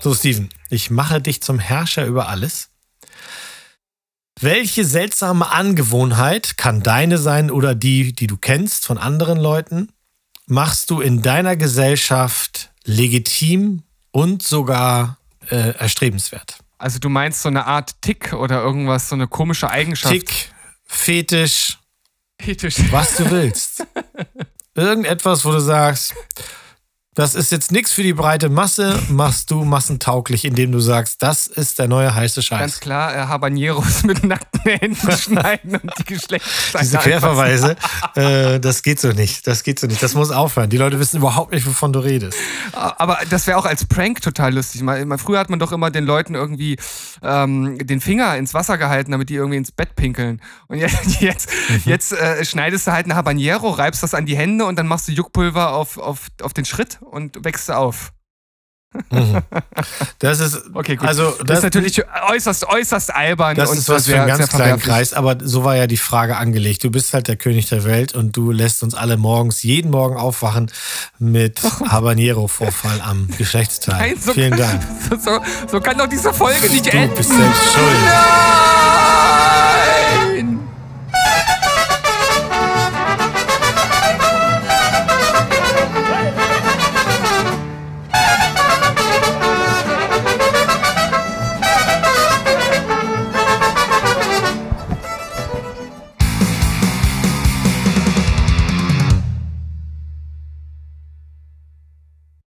So, Steven, ich mache dich zum Herrscher über alles. Welche seltsame Angewohnheit kann deine sein oder die, die du kennst von anderen Leuten, machst du in deiner Gesellschaft legitim und sogar äh, erstrebenswert? Also du meinst so eine Art Tick oder irgendwas, so eine komische Eigenschaft? Tick, Fetisch, Fetisch. was du willst. Irgendetwas, wo du sagst, das ist jetzt nichts für die breite Masse, machst du massentauglich, indem du sagst, das ist der neue heiße Scheiß. Ganz klar, äh, Habaneros mit nackten Händen schneiden und die Geschlechtsteile Diese Querverweise, äh, das geht so nicht. Das geht so nicht. Das muss aufhören. Die Leute wissen überhaupt nicht, wovon du redest. Aber das wäre auch als Prank total lustig. Mal, mal, früher hat man doch immer den Leuten irgendwie ähm, den Finger ins Wasser gehalten, damit die irgendwie ins Bett pinkeln. Und jetzt, jetzt, Mhm. jetzt äh, schneidest du halt eine Habanero, reibst das an die Hände und dann machst du Juckpulver auf, auf, auf den Schritt und wächst du auf. Das ist, Okay, gut. also, das, das, ist natürlich äußerst, äußerst albern das ist was für einen ganz kleinen. Kreis, aber so war ja die Frage angelegt. Du bist halt der König der Welt und du lässt uns alle morgens, jeden Morgen aufwachen mit Habanero-Vorfall am Geschlechtsteil. Nein, so, Vielen Dank. So, so kann doch diese Folge nicht Du enden. bist selbst schuld.